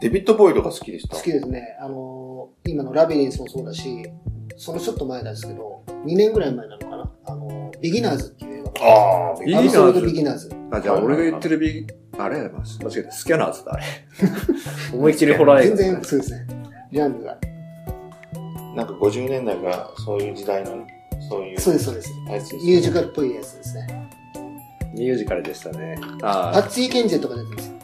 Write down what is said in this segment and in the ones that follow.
デビッド・ボウイが好きでした？好きですね。あのー今のラビリンスもそうだし、そのちょっと前なんですけど、2年ぐらい前なのかな？あのービギナーズっていう映画がああ、ビギナーズ Absolute Beginners。あ、じゃあ俺が言ってるビあれ？間違えた。スキャナーズだ、あれ。思いっきりホラー映画。全然そうですね。ジャンルが。なんか50年代がそういう時代の、そういう。そうです、そうです。ミュージカルっぽいやつですね。ミュージカルでしたね。パッツィ・ケンジットとか出てるんですよ。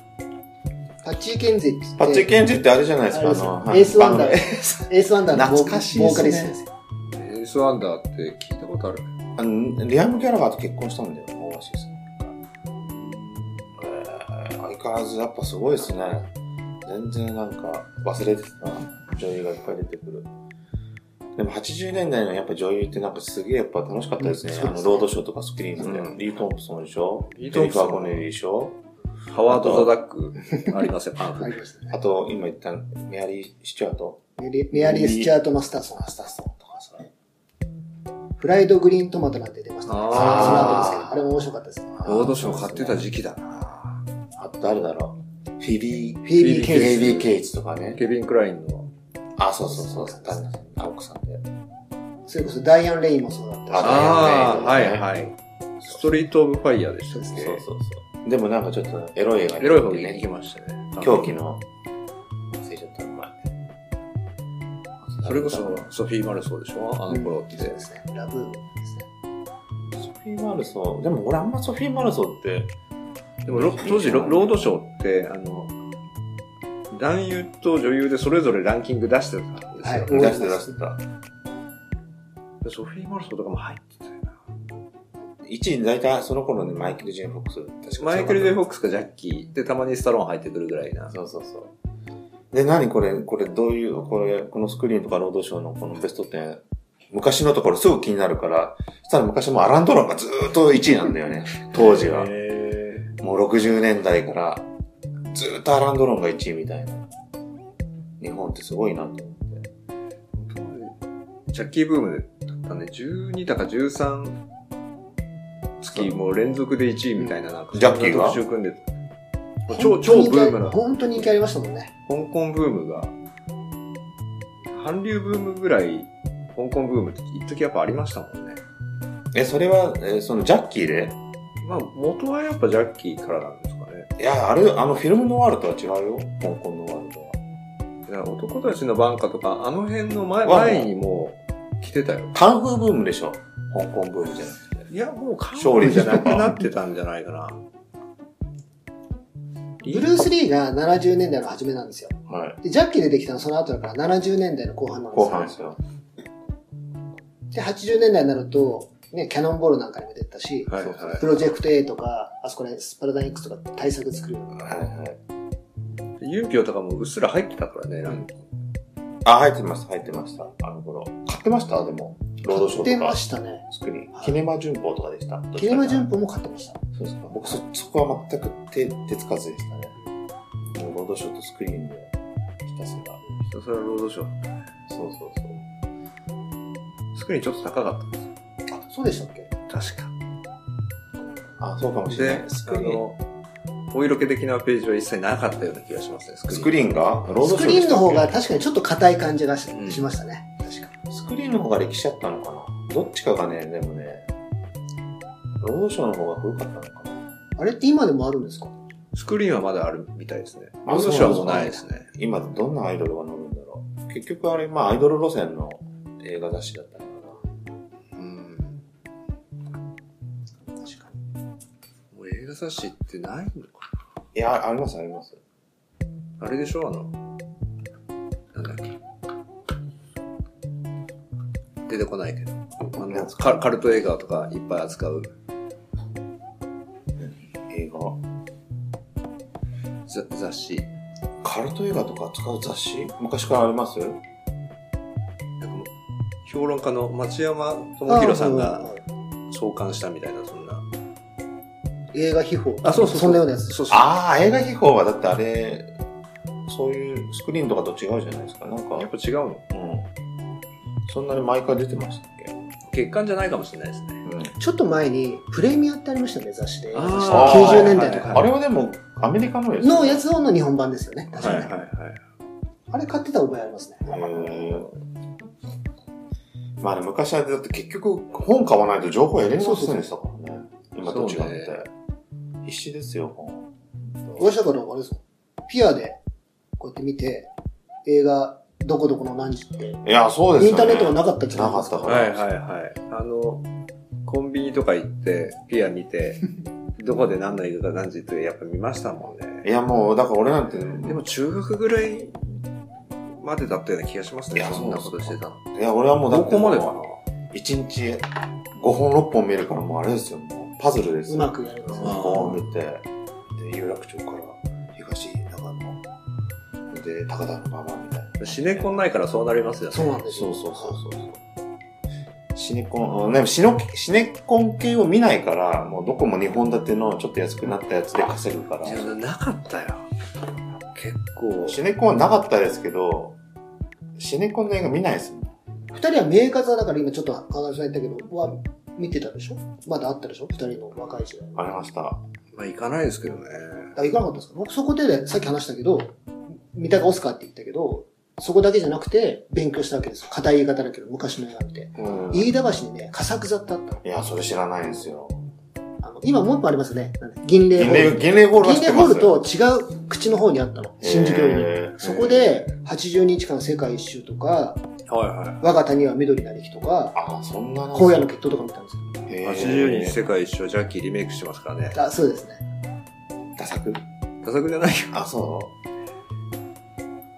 パッツィ・ケンジットって。言ってパッチケンジってあれじゃないですか、あれですよ。あの、エイス・ワンダー。エイス・ワンダーのボー懐かしいですねボーカリストですエイス・ワンダーって聞いたことある？ドあのリアム・ギャラガーと結婚したんだよ、大橋さん。えー相変わらずやっぱすごいですね。全然なんか忘れてた。女優がいっぱい出てくる。でも80年代のやっぱ女優ってなんかすげえやっぱ楽しかったですね。うんすね。あの、ロードショーとかスクリーンで。うん。リー・トンプソンでしょ？リートンプソン。ー・コネリーでしょ？ハワード・ザ・ダックありますよ、パンフありましたねあ。と、今言ったメアリー・シチュアート？メリメアリー・スチュアート・マスターソンマ。スターソンとかさ。フライド・グリーン・トマトなんて出ましたね。その後ですけど、あれも面白かったですね。ロードショー買ってた時期だな。あと誰だろうフィビー、フィービー・フケイズ。ィビー・ケイツとかね。ケビン・クラインの。あ、そうそうそう。旦那さん、で。それこそダイアン・レインもそうだったし。あああ、はいはい。ストリート・オブ・ファイヤーでしたっけ？そうそうそう。でもなんかちょっとエロい映画エロい方にね行きましたね。狂気の、忘れちゃったの前。それこそ、ソフィー・マルソーでしょ？あの頃って。そうですね。ラブですね。ソフィー・マルソー。でも俺あんまソフィー・マルソーって、でもロ当時ロロードショーって、あの、男優と女優でそれぞれランキング出してたんですよ。はい出して出してた。でソフィー・マルソーとかも入ってたよな。1位大体その頃ね、マイケル・ジェイ・フォックス。確かマイケル・デ・フォッククスかジャッキーで、たまにスタローン入ってくるぐらいな。そうそうそう。で、何これ、これどういう、これ、このスクリーンとかロードショーのこのベスト10、昔のところすぐ気になるから、そしたら昔もアラン・ドロンがずーっと1位なんだよね、当時は。へもう60年代から、ずーっとアラン・ドロンが1位みたいな。日本ってすごいなと思って。ージャッキーブームだったね。12だか13月もう連続で1位みたいな、なんか、ジャッキーが？特集組んでた超、超ブームな、香本当に人気ありましたもんね。港ブームが、韓流ブームぐらい、香港ブームって一時やっぱありましたもんね。え、それは、えーそのジャッキーで？まあ、元はやっぱジャッキーからなんですかね。いや、あれ、あのフィルムノワールとは違うよ。香港ノワールとは。いや男たちのバンカとか、あの辺の前わ前にもう来てたよ。カンフーブームでしょ。香港ブームじゃなくて。いや、もう韓勝利国じゃなくなってたんじゃないかな。ブルース・リーが70年代の初めなんですよ。はい。で、ジャッキー出てきたのはその後だから70年代の後半なんですよ。後半ですよ。で、80年代になると、ね、キャノンボールなんかにも出たし、はいはプロジェクト A とか、あそこでスパラダイン X とか対策作るよなはいはい。い。ユンピョウとかもうっすら入ってたからね、なんか。あ、入ってました、入ってました。あの頃。買ってました？でも。ロードショ買ってーとか。ましたね。スクリーン。はいキネマ旬報とかでした。キネマ旬報報も買ってました。そうですか。僕そ、そこは全く手、手つかずでしたね。もうロードショーとスクリーンで、ひたすら。ひたすらロードショー。そうそうそう。スクリーンちょっと高かったんですよ。あ、そうでしたっけ？確か。あ、そうかもしれなで、い。スクリーン。お色気的なページは一切なかったような気がしますね、スクリーン。が？ロードショースクリーンの方が確かにちょっと硬い感じがし,、うんしましたね。ーンの方が歴史あったのかな？どっちかがね、でもね、ロードショーの方が古かったのかな？あれって今でもあるんですか？スクリーンはまだあるみたいですね。あロードショーはもうないですね。今どんなアイドルが乗るんだろう？結局あれ、まあアイドル路線の映画雑誌だったのかうん。確かもう映画雑誌ってないのかな？いや、ありますあります。なあれでしょ？あの、なんだっけ？出てこないけど。あの、カカルト映画とかいっぱい扱う。映画ざ雑誌。カルト映画とか扱う雑誌？昔からあります？評論家の町山智博さんが創刊したみたいな、そんな。映画秘宝。あ、そうそうそんなようなやつ。そうそうああ、映画秘宝はだってあれ、そういうスクリーンとかと違うじゃないですか。なんか。やっぱ違うのうん。そんなに毎回出てましたっけ？月間じゃないかもしれないですね。うん。ちょっと前に、プレミアってありましたね、雑誌で。あー90年代とかあれはでも、アメリカのやつ？のやつの日本版ですよね。確かに。はいはいはい。あれ買ってた覚えありますね。まあね、昔はだって結局本買わないと情報得れませんでしたからね。今と違って。必死ですよ、本。私だからあれですよ。ピアで、こうやって見て、映画、どこどこの何時って、いや、そうですよね。インターネットがなかった時代なかったから。はいはいはい。あの、コンビニとか行って、ピア見て、どこで何の映画か何時ってやっぱ見ましたもんね。いや、もう、だから俺なんて、でも中学ぐらいまでだったような気がしますね。いやそんなことしてたの。いや、俺はもうだってどこまでかな1日5本6本見るからもうあれですよ、もうパズルですよ。うまくやりますね。こう見て、で、有楽町から東、長野、で、高田の馬場。シネコンないからそうなりますよね。そうなんですよ。そうそうそうそう。シネコン、ね、シノシネコン系を見ないから、もうどこも2本立てのちょっと安くなったやつで稼ぐからい。やなかったよ。結構。シネコンはなかったですけど、シネコンの映画見ないですもん。二人は名画だから今ちょっと川上さん言ったけど、は見てたでしょ？まだあったでしょ？二人の若い時代。ありました。まあ行かないですけどね。あ、行かなかったですか？僕そこで、さっき話したけど、三鷹オスカーって言ったけど、そこだけじゃなくて勉強したわけですよ。硬い言い方だけど、昔の映画見て。うん。飯田橋にね、佳作座ってあったの。いや、それ知らないんですよ。あの今もう一個ありますよね。銀霊銀霊、ホール。銀霊ホールは知銀霊ってますホールと違う口の方にあったの。新宿よりに。へーそこ、で、80日間世界一周とか、はいは我が谷は緑なりきとか、あ、そんなの荒野の決闘とか見たんですよ。い。へー80人世界一周ジャッキーリメイクしてますからね。あ、そうですね。ダサく？ダサくじゃないよ。あ、そ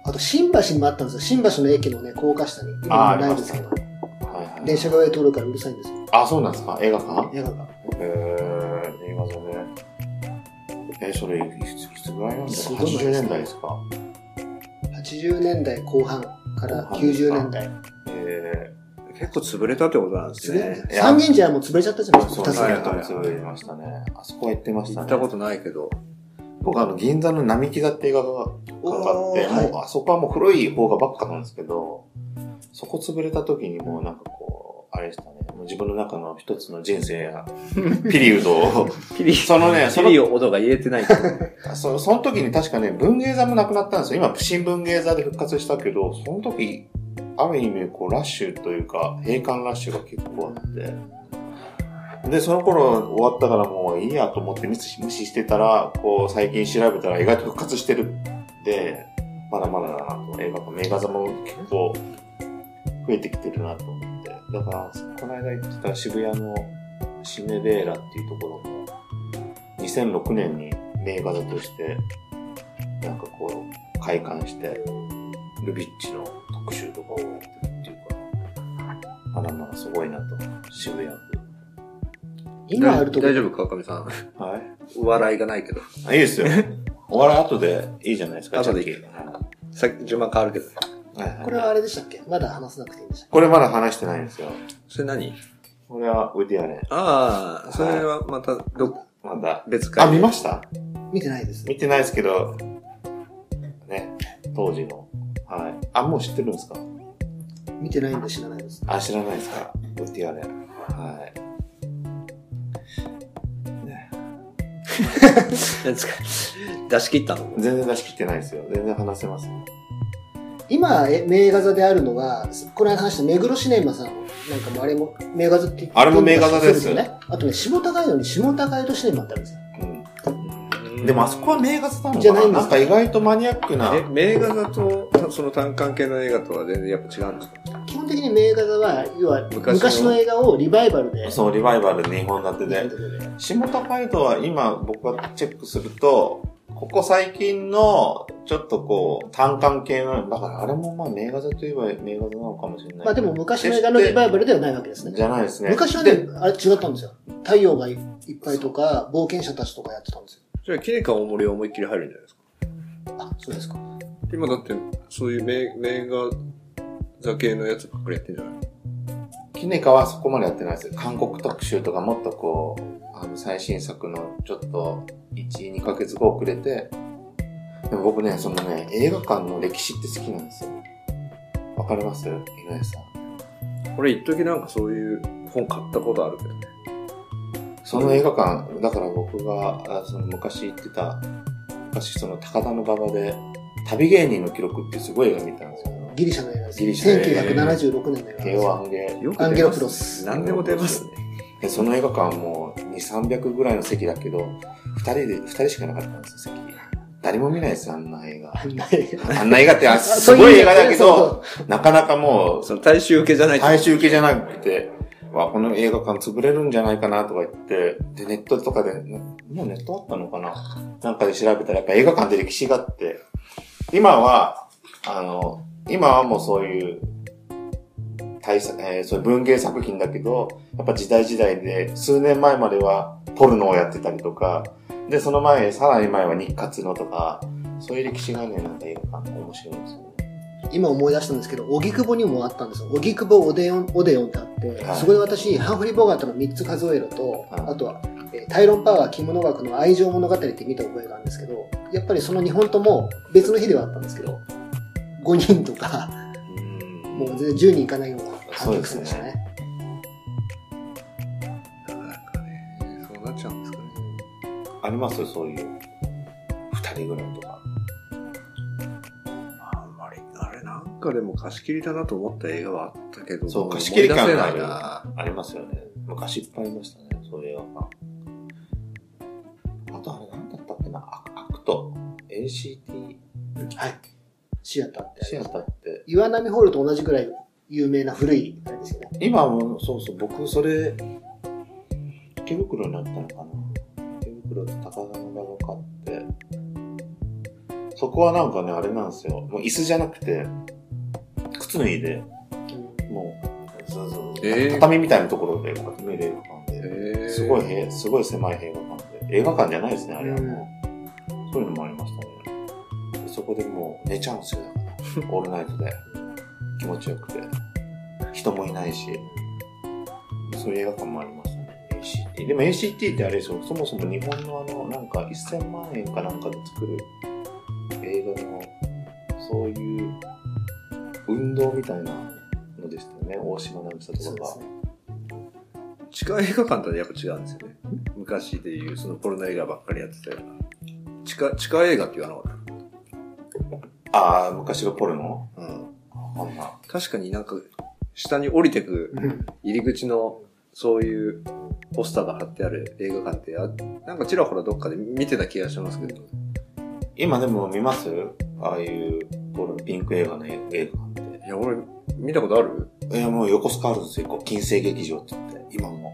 あと、新橋にもあったんですよ。新橋の駅のね、高架下に。今はないですけど、う。はいはい。電車が上通るからうるさいんですよ。あ、そうなんですか？映画館？映画が。へえ、映画座ね。え、それ、いついつぐらいなんですかすごい ?80 年代ですか？80年代後半から後半ですか90年代。え結構潰れたってことなんですね。三軒茶屋も潰れちゃったじゃないですか、二つ目そうですね。潰れましたね。あそこは行ってましたね。行ったことないけど。僕あの、銀座の並木座って映画がかかって、おーはいもうあそこはもう古い方がばっかなんですけど、そこ潰れた時にもうなんかこう、あれでしたね。もう自分の中の一つの人生や、ピリウドを、ピリ、そのね、そのピリ音が言えてない。そその時に確かね、文芸座もなくなったんですよ。今、新文芸座で復活したけど、その時、ある意味、こう、ラッシュというか、閉館ラッシュが結構あって、で、その頃終わったからもういいやと思って無視無視してたら、こう、最近調べたら意外と復活してるんで、まだまだだなと。映画と名画座も結構増えてきてるなと思って。だから、この間言ってた渋谷のシネデーラっていうところも、2006年に名画座として、なんかこう、開館して、ルビッチの特集とかをやってるっていうか、まだまだすごいなと、渋谷。今あるとこ大丈夫川上さん。はい。笑いがないけど。あ、いいですよ。お笑い後でいいじゃないですか、後でチャッキーさっき順番変わるけど。はいはいこれはあれでしたっけ？まだ話さなくていいんでしたっこれまだ話してないんですよ。それ何これはウディアレン。ああ、それはまた、ど、まだ。別会。あ、見ました？け見てないです。見てないですけど、ね、当時の。はい。あ、もう知ってるんですか？見てないんで知らないです。あ、知らないですか？ウディアレン。はい。ですか？出し切ったの？全然出し切ってないですよ。全然話せます。今、え名画座であるのは、この間話した目黒シネマさん。なんかもうあれも名画座って言ってあれも名画座ですよね。あとね、下高井戸に下高井戸シネマってあるんですよ。うん。でもあそこは名画座なのかな？じゃないんですなんか意外とマニアックな。え、名画だと、その単関系の映画とは全然やっぱ違うんですか？基本的に名画座は、要は昔の昔の映画をリバイバルで。そう、リバイバル2本立てで。で下高井戸は今僕がチェックすると、ここ最近の、ちょっとこう、単管系の、だからあれもまあ名画座といえば名画座なのかもしれない。まあでも昔の映画のリバイバルではないわけですね。じゃないですね。昔はね、あれ違ったんですよ。太陽がいっぱいとか、冒険者たちとかやってたんですよ。じゃあ、キネカ大森は思いっきり入るんじゃないですか？そうですか。今だって、そういう名名画座系のやつばっかりやってんじゃない？キネカはそこまでやってないですよ。韓国特集とかもっとこう、あの、最新作のちょっと、1、2ヶ月後遅れて、でも僕ね、そのね、映画館の歴史って好きなんですよ。わかります？井上さん。俺一時なんかそういう本買ったことあるけどね。その映画館、だから僕が、あその昔行ってた、昔その高田の馬場で、旅芸人の記録っていうすごい映画見たんですよ。ギリシャの映画です。ギリシャの映画1976年の映画慶です。応アンゲよアンゲロプロス何でも出ますね。で、その映画館も2、300ぐらいの席だけど、二人で、二人しかなかったんですよ、席。誰も見ないですよ、あんな映画。あんな映画あんな映画って、あすごい映画だけそど、なかなかもう、その大衆受けじゃない大衆受けじゃなくて、わ、この映画館潰れるんじゃないかなとか言って、で、ネットとかで、もうネットあったのかな？なんかで調べたら、やっぱ映画館って歴史があって、今は、あの、今はもうそういう、大作、えーそういう文芸作品だけど、やっぱ時代時代で、数年前まではポルノをやってたりとか、で、その前、さらに前は日活のとか、そういう歴史がね、なんか映画館面白いんですよね。今思い出したんですけど、荻窪にもあったんですよ。荻窪オデオン、オデオンってあって、はいそこで私、ハンフリー・ボガートの3つ数えると、はいあとは、えータイロン・パワー、着物学の愛情物語って見た覚えがあるんですけど、やっぱりその2本とも別の日ではあったんですけど、5人とか、うんもう全然10人いかないような観客数でしたね。なかなかね、そうなっちゃうんですかね。あります？そういう、二人ぐらいとか。でも貸し切りだなと思った映画はあったけど、もそう貸し切り感があるないな。ありますよね。昔いっぱいありましたね、そういう映画館。あとあれ何だったっけな、アアクト、ACT はい。シアターってシアターって。岩波ホールと同じぐらい有名な古いあれですよね。今はもう、そうそう、僕それ、池袋になったのかな。池袋で高田の馬場買って、そこはなんかね、あれなんですよ。もう椅子じゃなくて、靴脱いで、もう、畳みたいなところで、こうやって見る映画館で。すごいへ、すごい狭い映画館で。映画館じゃないですね、あれはうんもう。そういうのもありましたね。でそこでもう寝ちゃうんですよ。オールナイトで。気持ちよくて。人もいないし。そういう映画館もありましたね。ACT。でも ACT ってあれですよ、そもそも日本のあの、なんか1000万円かなんかで作るたいなのでしたよね、大島渚とかがそうです。ね。地下映画館とはやっぱ違うんですよね。昔でいう、そのポルノ映画ばっかりやってたような。地下、地下映画って言わなかっああ、昔がポルノ？た。うん。あんな。確かになんか、下に降りてくうん入り口の、そういうポスターが貼ってある映画館ってあ、なんかちらほらどっかで見てた気がしますけど。今でも見ます？ああいうポルノピンク映画の映画いや、俺、見たことある？て。いや、もう横須賀あるんですよ。こう金星劇場って言って。今も。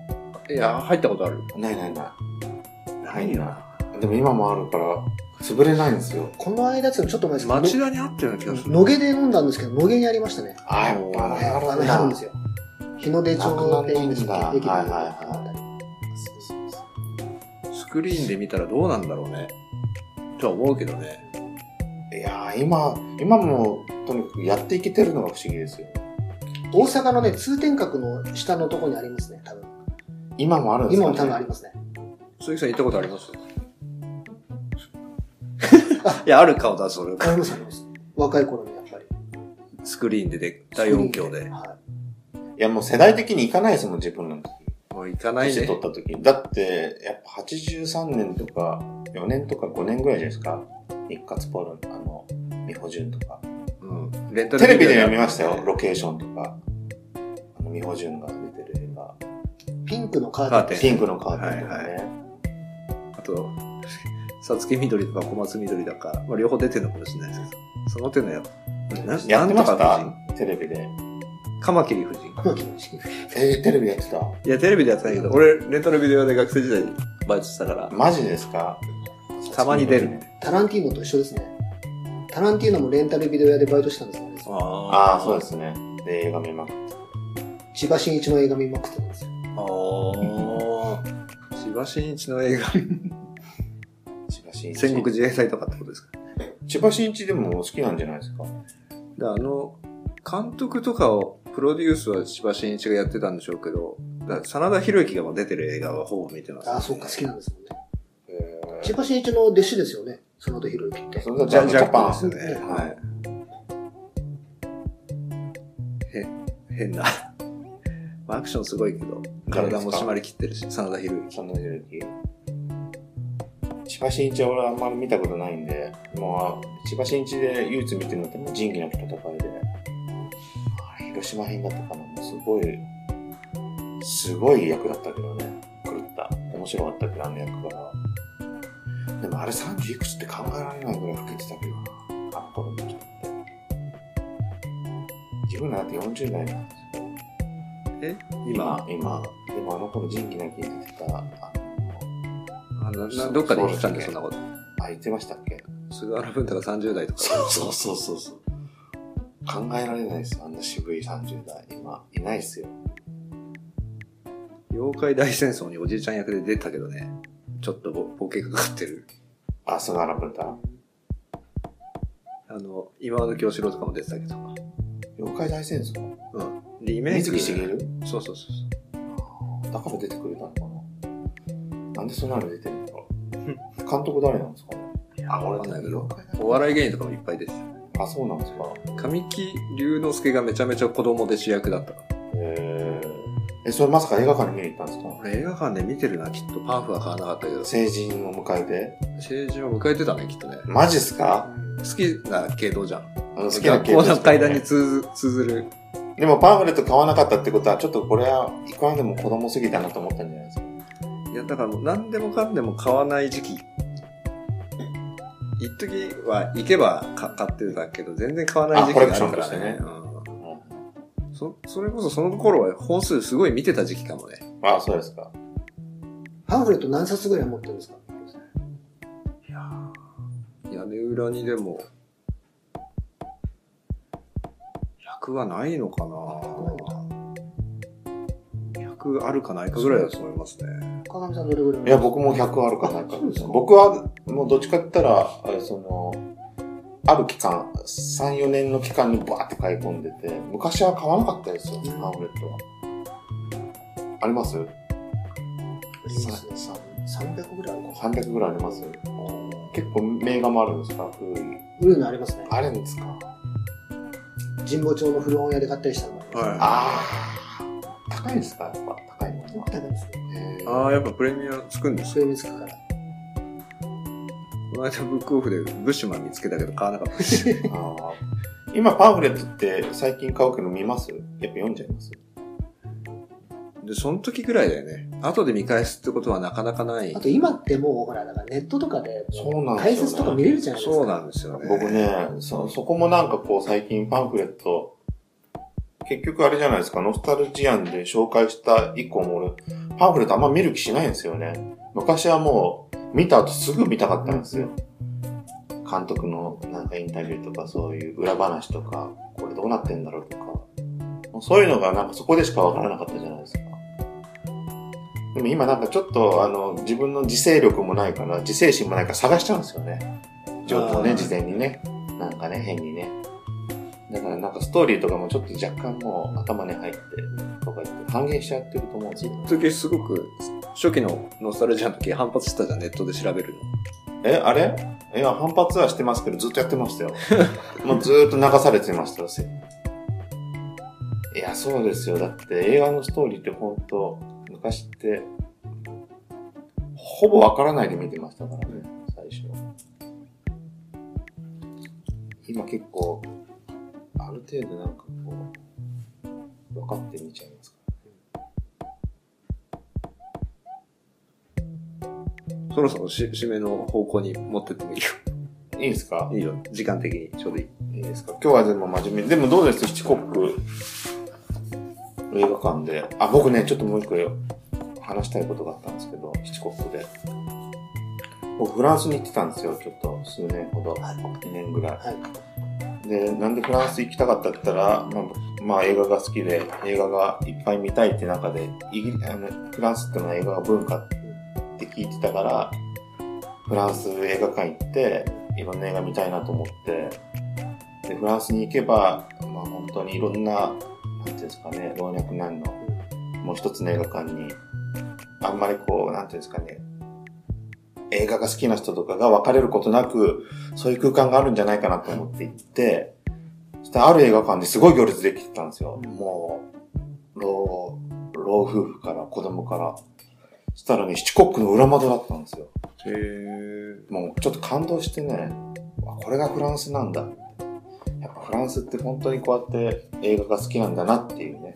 いや、入ったことある。ないないない。ないな。でも今もあるから、潰れないんですよ。この間っちょっと前ですけど、町田にあったような気がする。野毛で飲んだんですけど、野毛にありましたね。あ、やっぱはいあるんるんですだ。よ。日の出町っていうんですなくはいはいはいあたりそうそうそうスクリーンで見たらどうなんだろうね。とは思うけどね。いやー、今、今も、とにかくやっていけてるのが不思議ですよ。大阪のね、通天閣の下のところにありますね、多分。今もあるんですか、今もね、多分ありますね。鈴木さん行ったことあります？いや、ある顔だ、それ。ありますあります。若い頃にやっぱり。スクリーンでで、大音響で。はいや、もう世代的にいかないですもん、自分の時。もう行かない年ね。取った時。だって、やっぱ83年とか、4年とか5年ぐらいじゃないですか。日活ポルン、あの、美穂純とか。うん。レンタルテレビでビデオ見ましたよ、ロケーションとか。あの、美穂純が出てる映画。ピンクのカーテン。カーテンピンクのカーテンとかね。はいあと、さつき緑とか小松緑とか、まあ、両方出てるのかもしれないですけど、その手のやなやってました？テレビで。夫人カマキリ夫人。えー、テレビやってた？いや、テレビでやってないけど、俺、レンタルビデオ屋で学生時代バイトしたから、マジですか？たまに出る。タランティーノと一緒ですね。タランティーノもレンタルビデオ屋でバイトしたんですよね。ああ、そうですね。で、映画見まくって。千葉真一の映画見まくってたんですよ。ああ。千葉真一の映画、千葉真一戦国自衛隊とかってことですか？千葉真一でも好きなんじゃないですか？であの、監督とかを、プロデュースは千葉真一がやってたんでしょうけど、真田広之が出てる映画はほぼ見てます、あ、そっか、好きなんですもんね。え千葉真一の弟子ですよね。その後ひろゆきって。それがジジャジャャジャパン。ですよね。ははいい。へ、変な。まあアクションすごいけど、体も締まりきってるし、真田広之。そのひろゆき。千葉真一は俺あんまり見たことないんで、もう、千葉真一で唯一見てるのってもう仁義なき戦いで、あれ広島編だったかな、もうすごい、すごい役だったけどね。狂った。面白かったけど、あの役が。でもあれ30いくつって考えられないぐらい老けてたけどな。あの頃の人って。自分なんて40代なんですよ。え？今？今、、今。でもあの頃仁義なきに出てた、ああのなどっかで言ってたんで、そんなこと。あ、言ってましたっけ？菅原文太が30代とか。そうそうそうそう。考えられないですよ、あんな渋い30代。今、いないっすよ。妖怪大戦争におじいちゃん役で出たけどね。ちょっとボボケかかってる。あ、菅原文太。あの、今和の京志郎とかも出てたけど。妖怪大戦争？うん。リメイク。水木しげる？そうそうそうだから出てくれたのかな？なんでそんなの出てるのか？監督誰なんですか？ねあ、わかんないけど。お笑い芸人とかもいっぱい出て争あ、そうなんですか。た。神木隆之介がめちゃめちゃ子供で主役だった。えー、え、それまさか映画館に見に行ったんですか？俺映画館で見てるな、きっと。パンフは買わなかったけど。成人を迎えて？成人を迎えてたね、きっとね。マジっすか？好きな系統じゃん。あの好きな系学校の階段にね通ず通ずる。でもパンフレット買わなかったってことは、ちょっとこれはいくらでも子供すぎたなと思ったんじゃないですか？いや、だから何でもかんでも買わない時期。一時は行けばか買ってたけど、全然買わない時期があるからあコレクションとね。してうんそ、それこそその頃は本数すごい見てた時期かもね。あ、そうですか。パンフレット何冊ぐらい持ってるんですか？いやー屋根裏にでも、100はないのかな100あるかないかぐらいだと思いますね。川上さんどれぐらい？いや、僕も100あるかないか僕は、もうどっちかって言ったら、あれその、ある期間、3、4年の期間にバーって買い込んでて、昔は買わなかったですよ、うんパンフレットは。あります？ありますね。さん300ぐらいあるか ?300 ぐらいあります結構名画もあるんですか？古い。な。古いのありますね。あるんですか？神保町の古本屋で買ったりしたの。はいああ。高いですか？やっぱ高いのは。高いですね。ああ、やっぱプレミアつくんですよ。それ見つかから。この間ブックオフでブッシュマン見つけたけど買わなかったし。あー今パンフレットって最近買うけど見ます？やっぱ読んじゃいます？で、その時ぐらいだよね。後で見返すってことはなかなかないあ。と今ってもう、ほら、だからネットとかで、そうなんですよね解説とか見れるじゃないですか。そうなんですよね。僕ね、そ、そこもなんかこう最近パンフレット、結局あれじゃないですか、ノスタルジアンで紹介した以降も俺、パンフレットあんま見る気しないんですよね。昔はもう、見た後すぐ見たかったんですよ。監督のなんかインタビューとかそういう裏話とか、これどうなってんだろうとか。そういうのがなんかそこでしかわからなかったじゃないですか。でも今なんかちょっとあの、自分の自制力もないから、自制心もないから探しちゃうんですよね。情報ね、事前にね。なんかね、変にね。だからなんかストーリーとかもちょっと若干もう頭に入ってとか言って半減しちゃってると思うんですよ。一時すごく、初期のノスタルジアの時反発してたじゃん、ネットで調べるの。え、あれ？いや、反発はしてますけど、ずっとやってましたよ。もうずーっと流されてましたよ。せいや、そうですよ。だって映画のストーリーって本当昔って、ほぼわからないで見てましたからね、最初。今結構、ある程度なんかこう、分かって見ちゃいますそろそろし締めの方向に持ってってもいいよ。いいですか？いいよ。時間的にちょうどいい。いいですか？今日はでも真面目に。でもどうです？ヒチコック映画館で。あ、僕ね、ちょっともう一個話したいことがあったんですけど、ヒチコックで。僕フランスに行ってたんですよ、ちょっと数年ほど。はい2年ぐらい。はい。で、なんでフランス行きたかったって言ったら、まあ、まあ映画が好きで、映画がいっぱい見たいって中で、イギリあのフランスってのは映画が文化ってって聞いてたから、フランス映画館行って、いろんな映画見たいなと思って、で、フランスに行けば、まあ本当にいろんな、なんていうんですかね、老若男女、もう一つの映画館に、あんまりこう、なんていうんですかね、映画が好きな人とかが分かれることなく、そういう空間があるんじゃないかなと思って行って、そしてある映画館ですごい行列できてたんですよ。もう、老、老夫婦から子供から。そしたらね、七国の裏窓だったんですよ。へーもうちょっと感動してね、あこれがフランスなんだ。やっぱフランスって本当にこうやって映画が好きなんだなっていうね。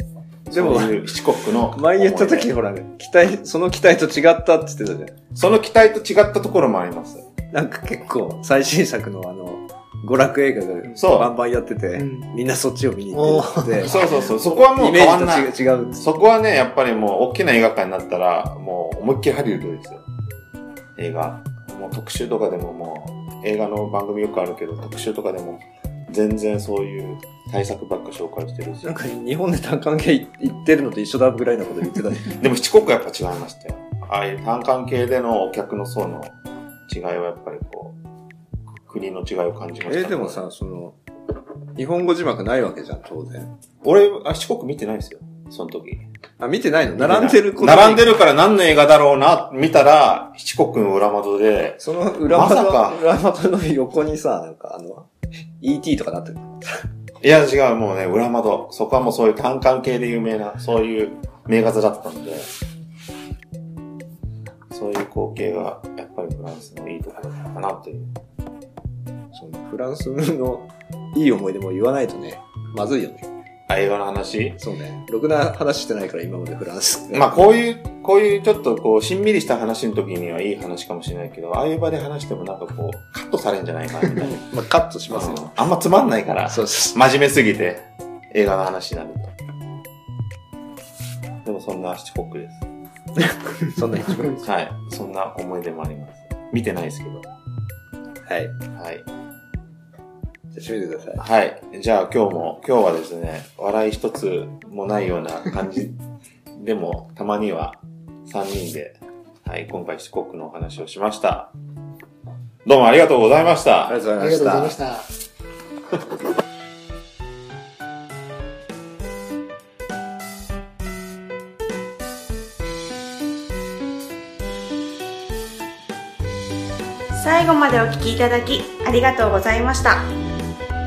でも七国の。前言った時ほら、期待、その期待と違ったって言ってたじゃん。その期待と違ったところもあります。なんか結構最新作のあの、娯楽映画そうがバンバンやってて、うんみんなそっちを見に行ってて、そうそうそう。そこはもうイメー変わんない。ジと違う。そこはね、やっぱりもう大きな映画館になったら、もう思いっきりハリウッドですよ。映画。もう特集とかでももう、映画の番組よくあるけど、特集とかでも、全然そういう対策ばっか紹介してるしなん。か日本で単関系行ってるのと一緒だぐらいのこと言ってたね。でも七国はやっぱ違いましたよ。ああいう単関系でのお客の層の違いはやっぱりこう、国の違いを感じました。えーでも、さ、その、日本語字幕ないわけじゃん、当然。俺、あ七国見てないですよ。その時。あ、見てないの？並んでること並んでるから何の映画だろうな、見たら、七国の裏窓で、その裏窓、まさか裏窓の横にさ、なんかあの、ET とかなってる。いや違う、もうね、裏窓。そこはもうそういう単関系で有名な、そういう名画座だったので、そういう光景が、やっぱりフランスのいいところなのかなという。そのフランスのいい思い出も言わないとね、まずいよね。あ、映画の話？そうね。ろくな話してないから今までフランス。まあこういう、こういうちょっとこう、しんみりした話の時にはいい話かもしれないけど、ああいう場で話してもなんかこう、カットされんじゃないかな、みたいな。まあカットしますよ。あんまつまんないから、そうそ真面目すぎて、映画の話になると。でもそんな七国です。う。そんな一番。はい。そんな思い出もあります。見てないですけど。はい。はい。じゃあ閉めてください。はい。じゃあ今日も、今日はですね、笑い一つもないような感じ でも、たまには3人で、はい、今回四国のお話をしました。どうもありがとうございました。ありがとうごあざいましりがとうございたま。した。最後までお聞きいただきありがとうございました